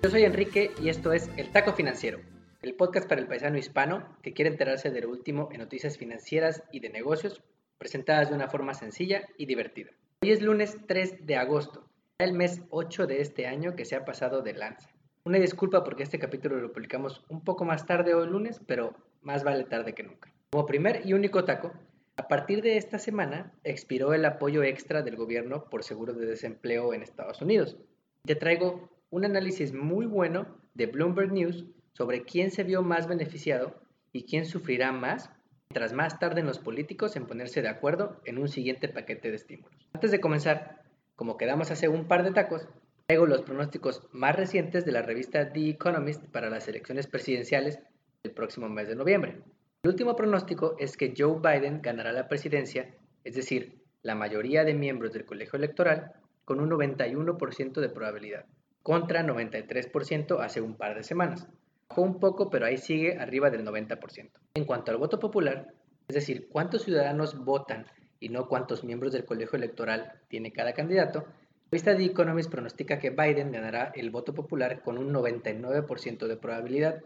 Yo soy Enrique y esto es El Taco Financiero, el podcast para el paisano hispano que quiere enterarse de lo último en noticias financieras y de negocios presentadas de una forma sencilla y divertida. Hoy es lunes 3 de agosto, el mes 8 de este año que se ha pasado de lanza. Una disculpa porque este capítulo lo publicamos un poco más tarde hoy lunes, pero más vale tarde que nunca. Como primer y único taco, a partir de esta semana expiró el apoyo extra del gobierno por seguro de desempleo en Estados Unidos. Te traigo un análisis muy bueno de Bloomberg News sobre quién se vio más beneficiado y quién sufrirá más mientras más tarden los políticos en ponerse de acuerdo en un siguiente paquete de estímulos. Antes de comenzar, como quedamos hace un par de tacos, traigo los pronósticos más recientes de la revista The Economist para las elecciones presidenciales del próximo mes de noviembre. El último pronóstico es que Joe Biden ganará la presidencia, es decir, la mayoría de miembros del colegio electoral, con un 91% de probabilidad contra 93% hace un par de semanas. Bajó un poco, pero ahí sigue arriba del 90%. En cuanto al voto popular, es decir, cuántos ciudadanos votan y no cuántos miembros del colegio electoral tiene cada candidato, la revista The Economist pronostica que Biden ganará el voto popular con un 99% de probabilidad,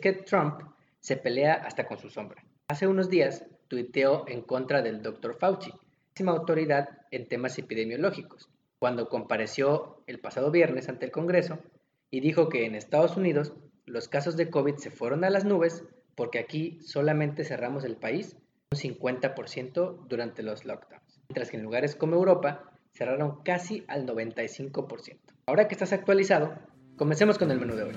que Trump se pelea hasta con su sombra. Hace unos días tuiteó en contra del Dr. Fauci, máxima autoridad en temas epidemiológicos, cuando compareció el pasado viernes ante el Congreso y dijo que en Estados Unidos los casos de COVID se fueron a las nubes porque aquí solamente cerramos el país un 50% durante los lockdowns, mientras que en lugares como Europa cerraron casi al 95%. Ahora que estás actualizado, comencemos con el menú de hoy.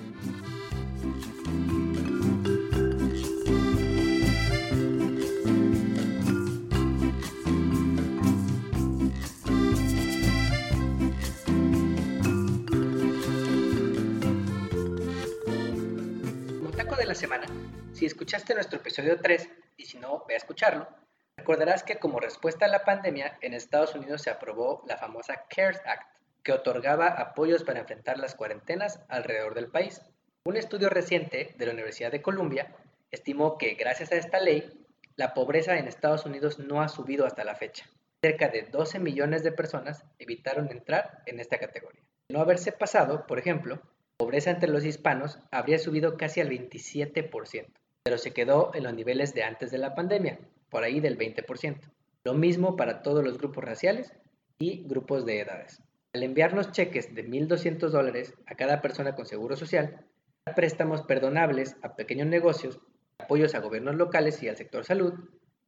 Semana, si escuchaste nuestro episodio 3 y si no, ve a escucharlo, recordarás que como respuesta a la pandemia en Estados Unidos se aprobó la famosa CARES Act, que otorgaba apoyos para enfrentar las cuarentenas alrededor del país. Un estudio reciente de la Universidad de Columbia estimó que gracias a esta ley, la pobreza en Estados Unidos no ha subido hasta la fecha. Cerca de 12 millones de personas evitaron entrar en esta categoría. No haberse pasado, por ejemplo, pobreza entre los hispanos habría subido casi al 27%, pero se quedó en los niveles de antes de la pandemia, por ahí del 20%. Lo mismo para todos los grupos raciales y grupos de edades. Al enviarnos cheques de 1.200 dólares a cada persona con seguro social, préstamos perdonables a pequeños negocios, apoyos a gobiernos locales y al sector salud,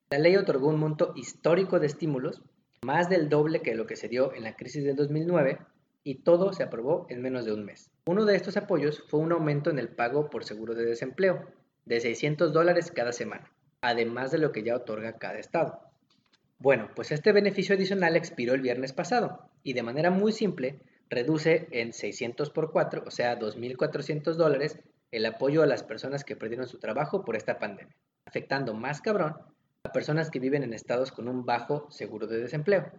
la ley otorgó un monto histórico de estímulos, más del doble que lo que se dio en la crisis del 2009, y todo se aprobó en menos de un mes. Uno de estos apoyos fue un aumento en el pago por seguro de desempleo, de 600 dólares cada semana, además de lo que ya otorga cada estado. Bueno, pues este beneficio adicional expiró el viernes pasado y de manera muy simple reduce en 600 por 4, o sea, 2.400 dólares, el apoyo a las personas que perdieron su trabajo por esta pandemia, afectando más cabrón a personas que viven en estados con un bajo seguro de desempleo.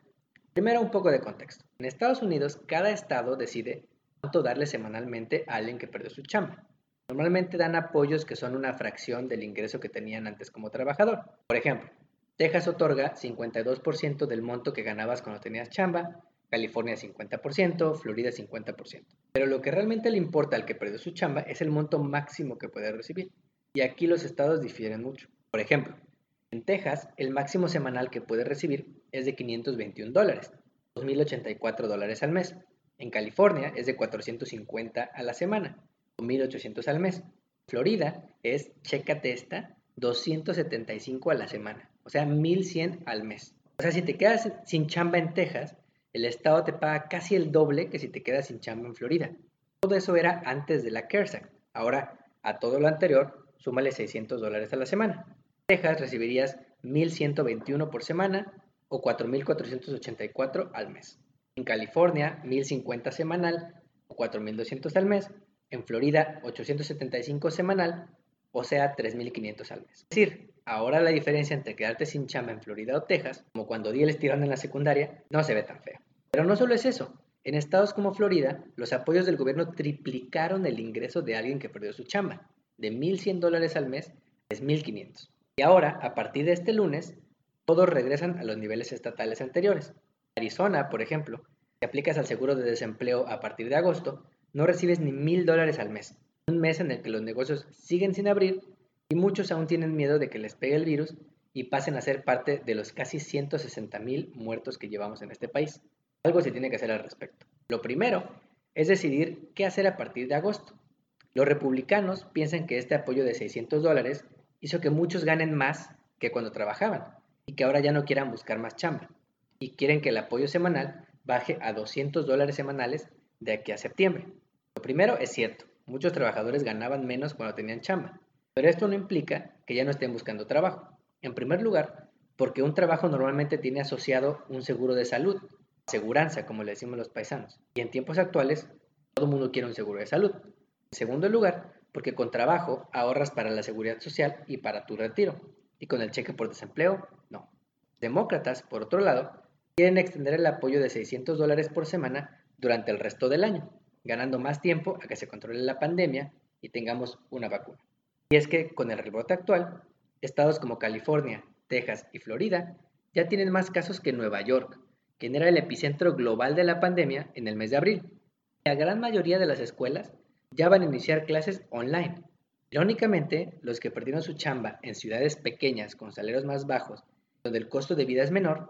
Primero un poco de contexto. En Estados Unidos, cada estado decide cuánto darle semanalmente a alguien que perdió su chamba. Normalmente dan apoyos que son una fracción del ingreso que tenían antes como trabajador. Por ejemplo, Texas otorga 52% del monto que ganabas cuando tenías chamba, California 50%, Florida 50%. Pero lo que realmente le importa al que perdió su chamba es el monto máximo que puede recibir. Y aquí los estados difieren mucho. Por ejemplo, en Texas, el máximo semanal que puede recibir es de 521 dólares, 2.084 dólares al mes. En California es de 450 a la semana, 1.800 al mes. Florida es, chécate esta, 275 a la semana, o sea, 1.100 al mes. O sea, si te quedas sin chamba en Texas, el estado te paga casi el doble que si te quedas sin chamba en Florida. Todo eso era antes de la CARES Act. Ahora, a todo lo anterior, súmale 600 dólares a la semana. Texas recibirías 1.121 por semana o 4.484 al mes. En California, 1.050 semanal o 4.200 al mes. En Florida, 875 semanal, o sea, 3.500 al mes. Es decir, ahora la diferencia entre quedarte sin chamba en Florida o Texas, como cuando di el estirón en la secundaria, no se ve tan feo. Pero no solo es eso. En estados como Florida, los apoyos del gobierno triplicaron el ingreso de alguien que perdió su chamba, de 1.100 dólares al mes a 1.500. Y ahora, a partir de este lunes, todos regresan a los niveles estatales anteriores. Arizona, por ejemplo, si aplicas al seguro de desempleo a partir de agosto, no recibes ni mil dólares al mes. Un mes en el que los negocios siguen sin abrir y muchos aún tienen miedo de que les pegue el virus y pasen a ser parte de los casi 160 mil muertos que llevamos en este país. Algo se tiene que hacer al respecto. Lo primero es decidir qué hacer a partir de agosto. Los republicanos piensan que este apoyo de 600 dólares hizo que muchos ganen más que cuando trabajaban y que ahora ya no quieran buscar más chamba y quieren que el apoyo semanal baje a 200 dólares semanales de aquí a septiembre. Lo primero es cierto, muchos trabajadores ganaban menos cuando tenían chamba, pero esto no implica que ya no estén buscando trabajo. En primer lugar, porque un trabajo normalmente tiene asociado un seguro de salud, aseguranza, como le decimos los paisanos, y en tiempos actuales todo el mundo quiere un seguro de salud. En segundo lugar, porque con trabajo ahorras para la seguridad social y para tu retiro, y con el cheque por desempleo, no. Demócratas, por otro lado, quieren extender el apoyo de 600 dólares por semana durante el resto del año, ganando más tiempo a que se controle la pandemia y tengamos una vacuna. Y es que con el rebote actual, estados como California, Texas y Florida ya tienen más casos que Nueva York, quien era el epicentro global de la pandemia en el mes de abril. La gran mayoría de las escuelas ya van a iniciar clases online. Irónicamente, los que perdieron su chamba en ciudades pequeñas con salarios más bajos, donde el costo de vida es menor,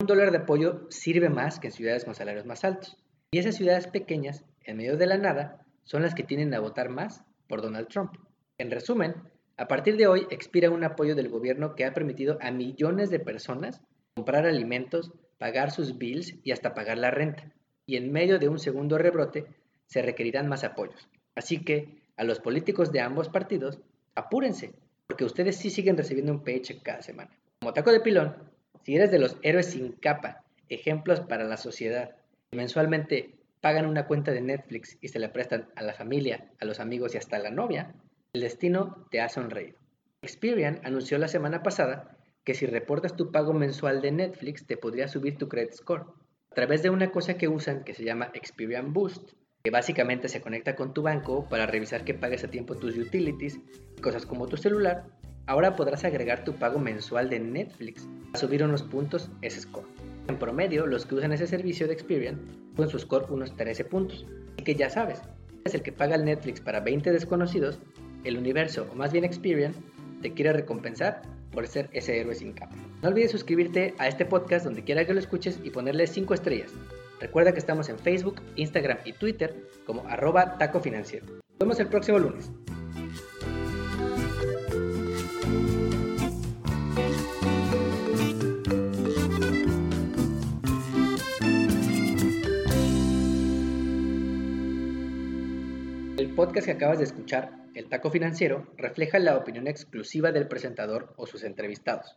un dólar de apoyo sirve más que en ciudades con salarios más altos. Y esas ciudades pequeñas, en medio de la nada, son las que tienen a votar más por Donald Trump. En resumen, a partir de hoy expira un apoyo del gobierno que ha permitido a millones de personas comprar alimentos, pagar sus bills y hasta pagar la renta. Y en medio de un segundo rebrote se requerirán más apoyos. Así que a los políticos de ambos partidos, apúrense, porque ustedes sí siguen recibiendo un paycheck cada semana. Como taco de pilón, si eres de los héroes sin capa, ejemplos para la sociedad, mensualmente pagan una cuenta de Netflix y se la prestan a la familia, a los amigos y hasta a la novia, el destino te ha sonreído. Experian anunció la semana pasada que si reportas tu pago mensual de Netflix te podría subir tu credit score a través de una cosa que usan que se llama Experian Boost, que básicamente se conecta con tu banco para revisar que pagues a tiempo tus utilities cosas como tu celular. Ahora podrás agregar tu pago mensual de Netflix a subir unos puntos ese score. En promedio, los que usan ese servicio de Experian en su score unos 13 puntos. Así que ya sabes, es el que paga el Netflix para 20 desconocidos, el universo, o más bien Experian, te quiere recompensar por ser ese héroe sin capa. No olvides suscribirte a este podcast donde quiera que lo escuches y ponerle 5 estrellas. Recuerda que estamos en Facebook, Instagram y Twitter como arroba taco financiero. Nos vemos el próximo lunes. El podcast que acabas de escuchar, El Taco Financiero, refleja la opinión exclusiva del presentador o sus entrevistados